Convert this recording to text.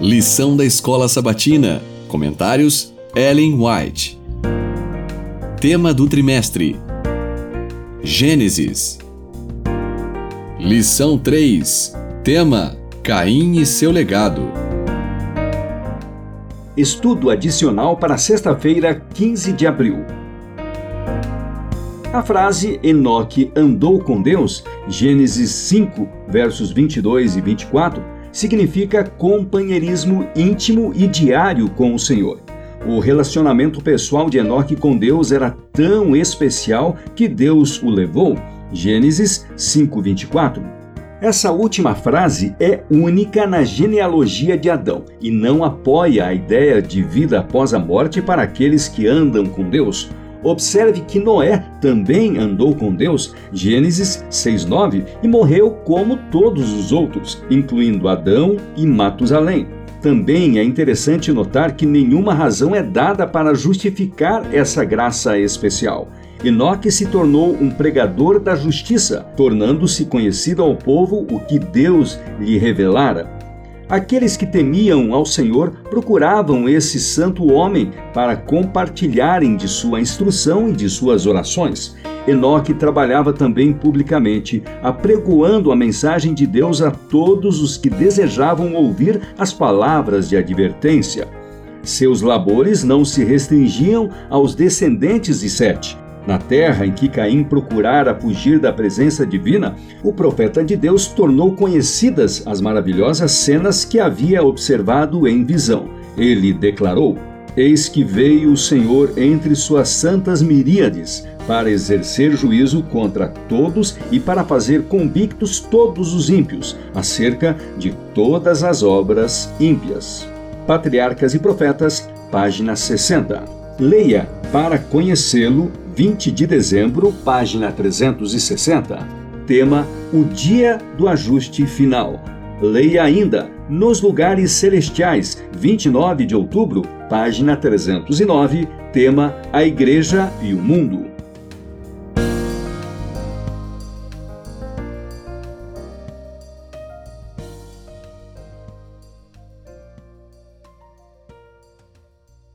Lição da Escola Sabatina. Comentários: Ellen White. Tema do trimestre: Gênesis. Lição 3. Tema: Caim e seu legado. Estudo adicional para sexta-feira, 15 de abril. A frase Enoque andou com Deus, Gênesis 5, versos 22 e 24, significa companheirismo íntimo e diário com o Senhor. O relacionamento pessoal de Enoque com Deus era tão especial que Deus o levou. Gênesis 5:24. Essa última frase é única na genealogia de Adão e não apoia a ideia de vida após a morte para aqueles que andam com Deus. Observe que Noé também andou com Deus, Gênesis 6:9, e morreu como todos os outros, incluindo Adão e Matusalém. Também é interessante notar que nenhuma razão é dada para justificar essa graça especial. Enoque se tornou um pregador da justiça, tornando-se conhecido ao povo o que Deus lhe revelara. Aqueles que temiam ao Senhor procuravam esse santo homem para compartilharem de sua instrução e de suas orações. Enoque trabalhava também publicamente, apregoando a mensagem de Deus a todos os que desejavam ouvir as palavras de advertência. Seus labores não se restringiam aos descendentes de Sete, na terra em que Caim procurara fugir da presença divina, o profeta de Deus tornou conhecidas as maravilhosas cenas que havia observado em visão. Ele declarou: Eis que veio o Senhor entre suas santas miríades, para exercer juízo contra todos e para fazer convictos todos os ímpios, acerca de todas as obras ímpias. Patriarcas e Profetas, página 60. Leia para conhecê-lo 20 de dezembro, página 360. Tema: O Dia do Ajuste Final. Leia ainda Nos Lugares Celestiais, 29 de outubro, página 309. Tema: A Igreja e o Mundo.